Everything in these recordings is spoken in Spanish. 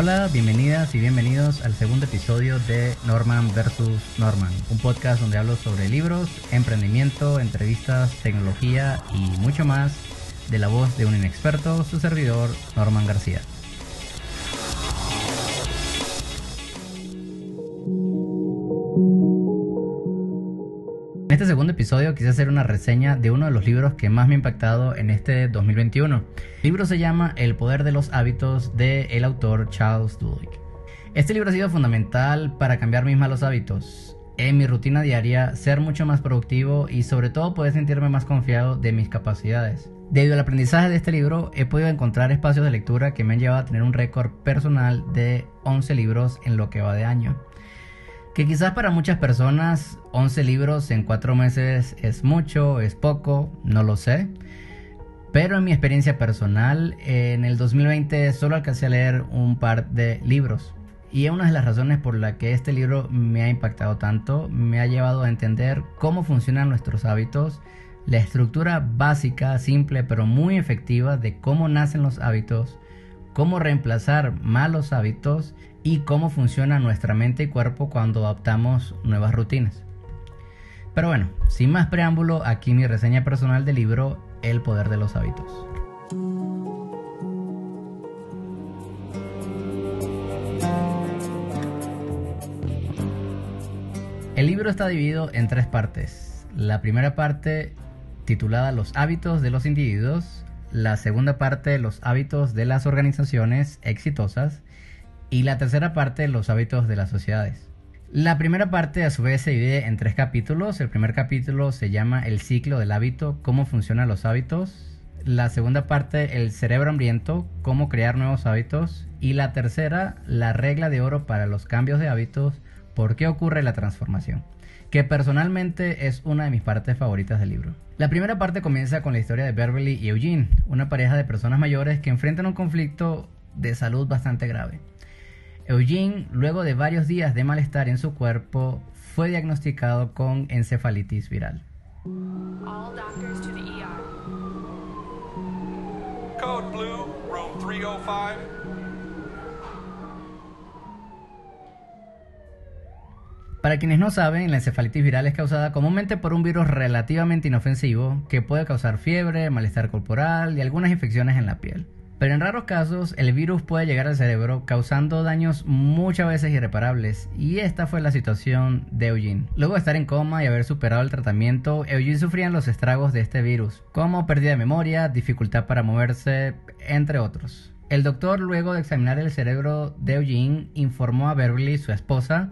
Hola, bienvenidas y bienvenidos al segundo episodio de Norman vs. Norman, un podcast donde hablo sobre libros, emprendimiento, entrevistas, tecnología y mucho más de la voz de un inexperto, su servidor, Norman García. Este segundo episodio quise hacer una reseña de uno de los libros que más me ha impactado en este 2021. El libro se llama El poder de los hábitos del el autor Charles Duhigg. Este libro ha sido fundamental para cambiar mis malos hábitos, en mi rutina diaria, ser mucho más productivo y sobre todo poder sentirme más confiado de mis capacidades. Debido al aprendizaje de este libro, he podido encontrar espacios de lectura que me han llevado a tener un récord personal de 11 libros en lo que va de año. Que quizás para muchas personas 11 libros en 4 meses es mucho, es poco, no lo sé. Pero en mi experiencia personal, en el 2020 solo alcancé a leer un par de libros. Y una de las razones por la que este libro me ha impactado tanto, me ha llevado a entender cómo funcionan nuestros hábitos, la estructura básica, simple, pero muy efectiva de cómo nacen los hábitos, cómo reemplazar malos hábitos y cómo funciona nuestra mente y cuerpo cuando adoptamos nuevas rutinas. Pero bueno, sin más preámbulo, aquí mi reseña personal del libro El poder de los hábitos. El libro está dividido en tres partes. La primera parte titulada Los hábitos de los individuos, la segunda parte Los hábitos de las organizaciones exitosas y la tercera parte Los hábitos de las sociedades. La primera parte a su vez se divide en tres capítulos. El primer capítulo se llama El ciclo del hábito, cómo funcionan los hábitos. La segunda parte, El cerebro hambriento, cómo crear nuevos hábitos. Y la tercera, La regla de oro para los cambios de hábitos, por qué ocurre la transformación. Que personalmente es una de mis partes favoritas del libro. La primera parte comienza con la historia de Beverly y Eugene, una pareja de personas mayores que enfrentan un conflicto de salud bastante grave. Eugene, luego de varios días de malestar en su cuerpo, fue diagnosticado con encefalitis viral. Code Blue, room 305. Para quienes no saben, la encefalitis viral es causada comúnmente por un virus relativamente inofensivo que puede causar fiebre, malestar corporal y algunas infecciones en la piel. Pero en raros casos el virus puede llegar al cerebro causando daños muchas veces irreparables y esta fue la situación de Eugene. Luego de estar en coma y haber superado el tratamiento, Eugene sufría los estragos de este virus, como pérdida de memoria, dificultad para moverse, entre otros. El doctor luego de examinar el cerebro de Eugene informó a Beverly, su esposa,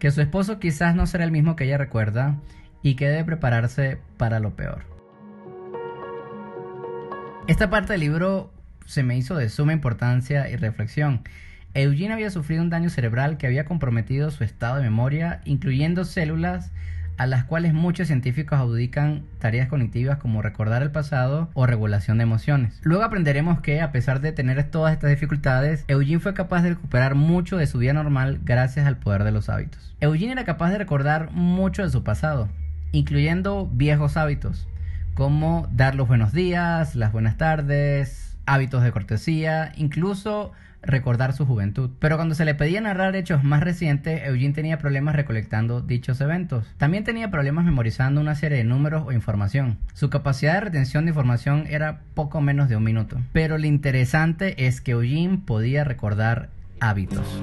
que su esposo quizás no será el mismo que ella recuerda y que debe prepararse para lo peor. Esta parte del libro se me hizo de suma importancia y reflexión. Eugene había sufrido un daño cerebral que había comprometido su estado de memoria, incluyendo células a las cuales muchos científicos adjudican tareas cognitivas como recordar el pasado o regulación de emociones. Luego aprenderemos que, a pesar de tener todas estas dificultades, Eugene fue capaz de recuperar mucho de su vida normal gracias al poder de los hábitos. Eugene era capaz de recordar mucho de su pasado, incluyendo viejos hábitos, como dar los buenos días, las buenas tardes, hábitos de cortesía, incluso recordar su juventud. Pero cuando se le pedía narrar hechos más recientes, Eugene tenía problemas recolectando dichos eventos. También tenía problemas memorizando una serie de números o información. Su capacidad de retención de información era poco menos de un minuto. Pero lo interesante es que Eugene podía recordar hábitos.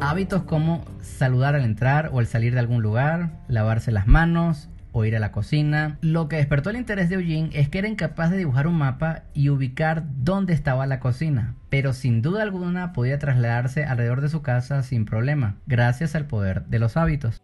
Hábitos como saludar al entrar o al salir de algún lugar, lavarse las manos, o ir a la cocina. Lo que despertó el interés de Eugene es que era incapaz de dibujar un mapa y ubicar dónde estaba la cocina, pero sin duda alguna podía trasladarse alrededor de su casa sin problema, gracias al poder de los hábitos.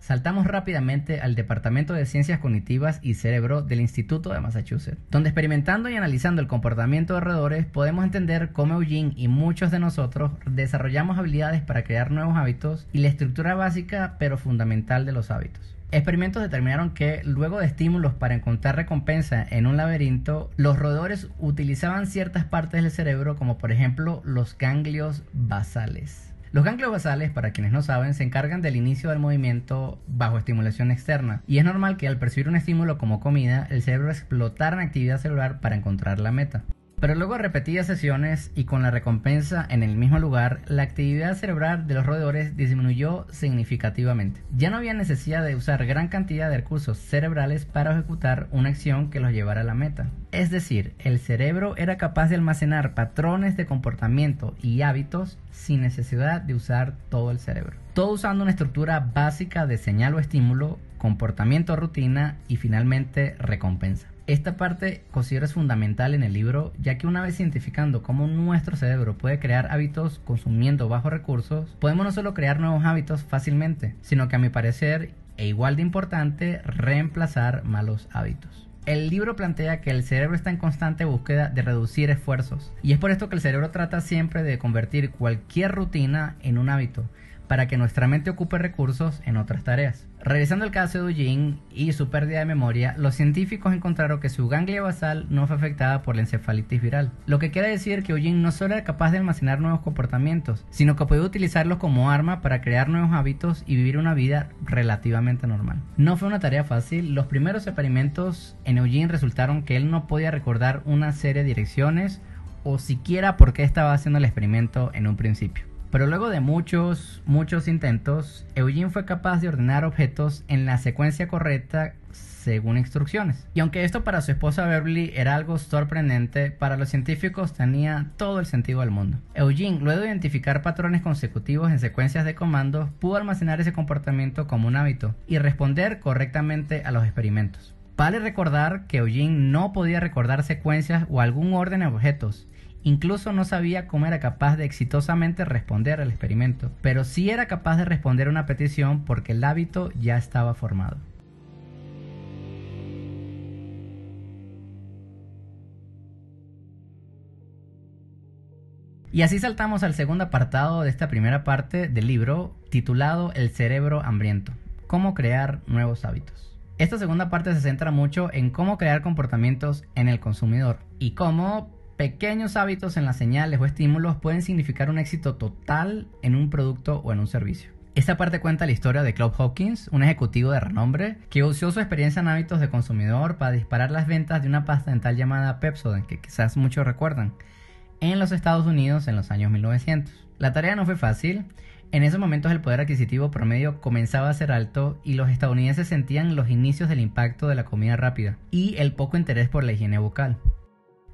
Saltamos rápidamente al Departamento de Ciencias Cognitivas y Cerebro del Instituto de Massachusetts, donde experimentando y analizando el comportamiento de alrededores podemos entender cómo Eugene y muchos de nosotros desarrollamos habilidades para crear nuevos hábitos y la estructura básica pero fundamental de los hábitos. Experimentos determinaron que luego de estímulos para encontrar recompensa en un laberinto, los roedores utilizaban ciertas partes del cerebro como por ejemplo los ganglios basales. Los ganglios basales, para quienes no saben, se encargan del inicio del movimiento bajo estimulación externa y es normal que al percibir un estímulo como comida, el cerebro explotara en actividad celular para encontrar la meta. Pero luego repetidas sesiones y con la recompensa en el mismo lugar, la actividad cerebral de los roedores disminuyó significativamente. Ya no había necesidad de usar gran cantidad de recursos cerebrales para ejecutar una acción que los llevara a la meta. Es decir, el cerebro era capaz de almacenar patrones de comportamiento y hábitos sin necesidad de usar todo el cerebro. Todo usando una estructura básica de señal o estímulo, comportamiento rutina y finalmente recompensa. Esta parte considero es fundamental en el libro, ya que una vez identificando cómo nuestro cerebro puede crear hábitos consumiendo bajos recursos, podemos no solo crear nuevos hábitos fácilmente, sino que a mi parecer, e igual de importante, reemplazar malos hábitos. El libro plantea que el cerebro está en constante búsqueda de reducir esfuerzos, y es por esto que el cerebro trata siempre de convertir cualquier rutina en un hábito, para que nuestra mente ocupe recursos en otras tareas. Revisando el caso de Eugene y su pérdida de memoria, los científicos encontraron que su ganglia basal no fue afectada por la encefalitis viral, lo que quiere decir que Eugene no solo era capaz de almacenar nuevos comportamientos, sino que podía utilizarlos como arma para crear nuevos hábitos y vivir una vida relativamente normal. No fue una tarea fácil, los primeros experimentos en Eugene resultaron que él no podía recordar una serie de direcciones o siquiera por qué estaba haciendo el experimento en un principio. Pero luego de muchos, muchos intentos, Eugene fue capaz de ordenar objetos en la secuencia correcta según instrucciones. Y aunque esto para su esposa Beverly era algo sorprendente, para los científicos tenía todo el sentido del mundo. Eugene, luego de identificar patrones consecutivos en secuencias de comandos, pudo almacenar ese comportamiento como un hábito y responder correctamente a los experimentos. Vale recordar que Eugene no podía recordar secuencias o algún orden de objetos, Incluso no sabía cómo era capaz de exitosamente responder al experimento, pero sí era capaz de responder una petición porque el hábito ya estaba formado. Y así saltamos al segundo apartado de esta primera parte del libro titulado El cerebro hambriento, cómo crear nuevos hábitos. Esta segunda parte se centra mucho en cómo crear comportamientos en el consumidor y cómo Pequeños hábitos en las señales o estímulos pueden significar un éxito total en un producto o en un servicio. Esta parte cuenta la historia de Claude Hopkins, un ejecutivo de renombre, que usó su experiencia en hábitos de consumidor para disparar las ventas de una pasta dental llamada Pepsodent, que quizás muchos recuerdan, en los Estados Unidos en los años 1900. La tarea no fue fácil, en esos momentos el poder adquisitivo promedio comenzaba a ser alto y los estadounidenses sentían los inicios del impacto de la comida rápida y el poco interés por la higiene bucal.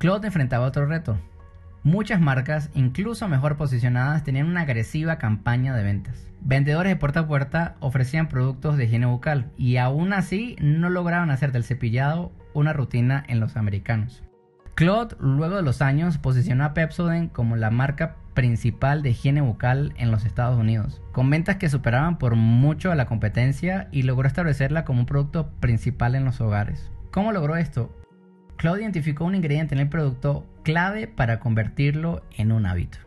Claude enfrentaba otro reto. Muchas marcas, incluso mejor posicionadas, tenían una agresiva campaña de ventas. Vendedores de puerta a puerta ofrecían productos de higiene bucal y aún así no lograban hacer del cepillado una rutina en los americanos. Claude, luego de los años, posicionó a Pepsodent como la marca principal de higiene bucal en los Estados Unidos, con ventas que superaban por mucho a la competencia y logró establecerla como un producto principal en los hogares. ¿Cómo logró esto? Claude identificó un ingrediente en el producto clave para convertirlo en un hábito.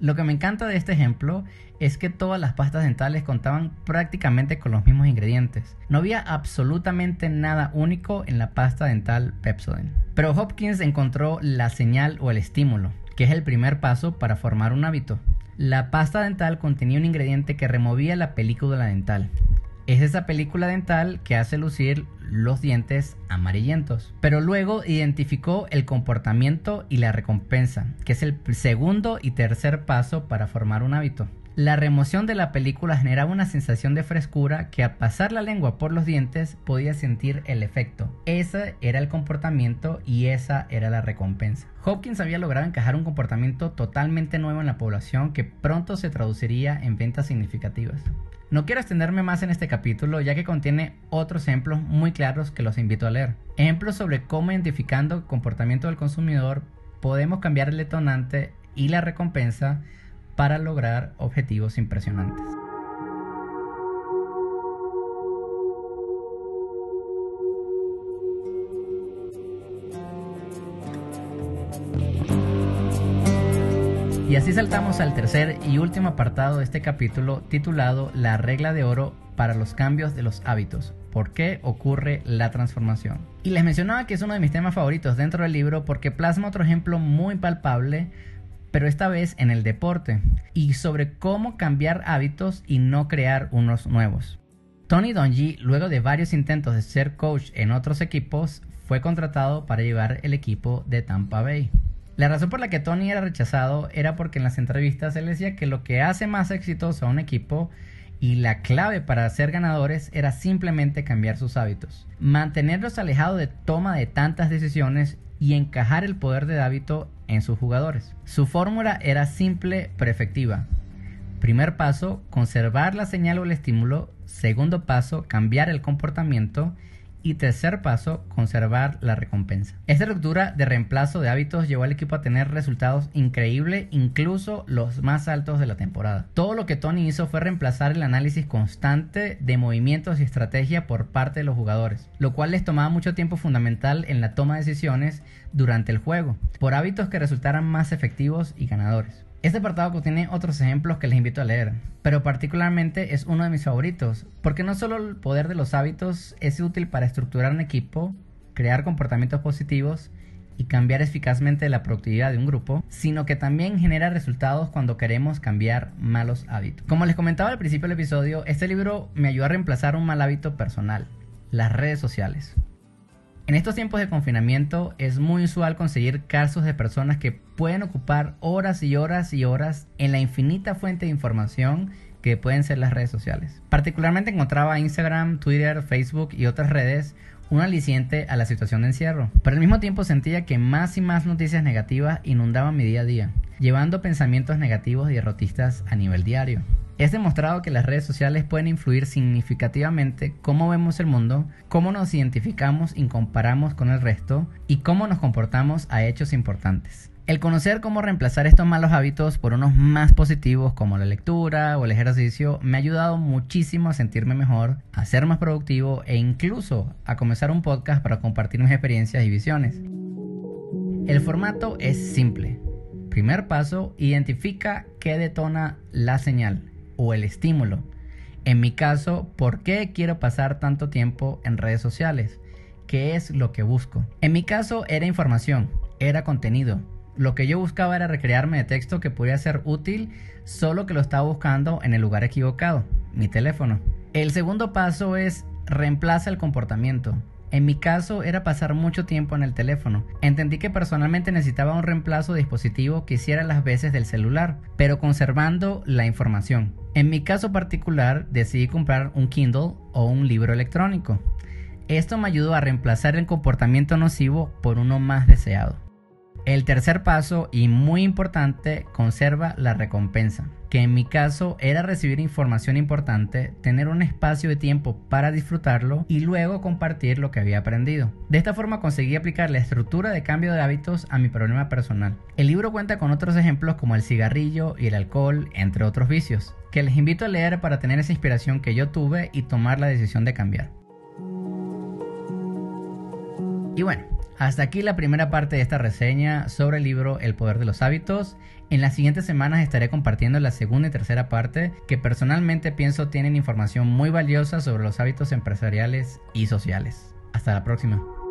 Lo que me encanta de este ejemplo es que todas las pastas dentales contaban prácticamente con los mismos ingredientes. No había absolutamente nada único en la pasta dental Pepsodent. Pero Hopkins encontró la señal o el estímulo, que es el primer paso para formar un hábito. La pasta dental contenía un ingrediente que removía la película dental, es esa película dental que hace lucir los dientes amarillentos. Pero luego identificó el comportamiento y la recompensa, que es el segundo y tercer paso para formar un hábito. La remoción de la película generaba una sensación de frescura que al pasar la lengua por los dientes podía sentir el efecto. Ese era el comportamiento y esa era la recompensa. Hopkins había logrado encajar un comportamiento totalmente nuevo en la población que pronto se traduciría en ventas significativas. No quiero extenderme más en este capítulo ya que contiene otros ejemplos muy claros que los invito a leer. Ejemplos sobre cómo identificando el comportamiento del consumidor podemos cambiar el detonante y la recompensa para lograr objetivos impresionantes. Y así saltamos al tercer y último apartado de este capítulo titulado La regla de oro para los cambios de los hábitos. ¿Por qué ocurre la transformación? Y les mencionaba que es uno de mis temas favoritos dentro del libro porque plasma otro ejemplo muy palpable, pero esta vez en el deporte, y sobre cómo cambiar hábitos y no crear unos nuevos. Tony Dungy, luego de varios intentos de ser coach en otros equipos, fue contratado para llevar el equipo de Tampa Bay. La razón por la que Tony era rechazado era porque en las entrevistas él decía que lo que hace más exitoso a un equipo y la clave para ser ganadores era simplemente cambiar sus hábitos, mantenerlos alejados de toma de tantas decisiones y encajar el poder de hábito en sus jugadores. Su fórmula era simple pero efectiva. Primer paso, conservar la señal o el estímulo. Segundo paso, cambiar el comportamiento. Y tercer paso, conservar la recompensa. Esta estructura de reemplazo de hábitos llevó al equipo a tener resultados increíbles, incluso los más altos de la temporada. Todo lo que Tony hizo fue reemplazar el análisis constante de movimientos y estrategia por parte de los jugadores, lo cual les tomaba mucho tiempo fundamental en la toma de decisiones durante el juego, por hábitos que resultaran más efectivos y ganadores. Este apartado contiene otros ejemplos que les invito a leer, pero particularmente es uno de mis favoritos, porque no solo el poder de los hábitos es útil para estructurar un equipo, crear comportamientos positivos y cambiar eficazmente la productividad de un grupo, sino que también genera resultados cuando queremos cambiar malos hábitos. Como les comentaba al principio del episodio, este libro me ayudó a reemplazar un mal hábito personal, las redes sociales. En estos tiempos de confinamiento es muy usual conseguir casos de personas que pueden ocupar horas y horas y horas en la infinita fuente de información que pueden ser las redes sociales. Particularmente encontraba Instagram, Twitter, Facebook y otras redes un aliciente a la situación de encierro, pero al mismo tiempo sentía que más y más noticias negativas inundaban mi día a día, llevando pensamientos negativos y derrotistas a nivel diario. Es demostrado que las redes sociales pueden influir significativamente cómo vemos el mundo, cómo nos identificamos y comparamos con el resto y cómo nos comportamos a hechos importantes. El conocer cómo reemplazar estos malos hábitos por unos más positivos como la lectura o el ejercicio me ha ayudado muchísimo a sentirme mejor, a ser más productivo e incluso a comenzar un podcast para compartir mis experiencias y visiones. El formato es simple. Primer paso, identifica qué detona la señal o el estímulo. En mi caso, ¿por qué quiero pasar tanto tiempo en redes sociales? ¿Qué es lo que busco? En mi caso era información, era contenido. Lo que yo buscaba era recrearme de texto que podía ser útil, solo que lo estaba buscando en el lugar equivocado, mi teléfono. El segundo paso es reemplaza el comportamiento. En mi caso era pasar mucho tiempo en el teléfono. Entendí que personalmente necesitaba un reemplazo de dispositivo que hiciera las veces del celular, pero conservando la información. En mi caso particular decidí comprar un Kindle o un libro electrónico. Esto me ayudó a reemplazar el comportamiento nocivo por uno más deseado. El tercer paso, y muy importante, conserva la recompensa, que en mi caso era recibir información importante, tener un espacio de tiempo para disfrutarlo y luego compartir lo que había aprendido. De esta forma conseguí aplicar la estructura de cambio de hábitos a mi problema personal. El libro cuenta con otros ejemplos como el cigarrillo y el alcohol, entre otros vicios, que les invito a leer para tener esa inspiración que yo tuve y tomar la decisión de cambiar. Y bueno, hasta aquí la primera parte de esta reseña sobre el libro El poder de los hábitos. En las siguientes semanas estaré compartiendo la segunda y tercera parte que personalmente pienso tienen información muy valiosa sobre los hábitos empresariales y sociales. Hasta la próxima.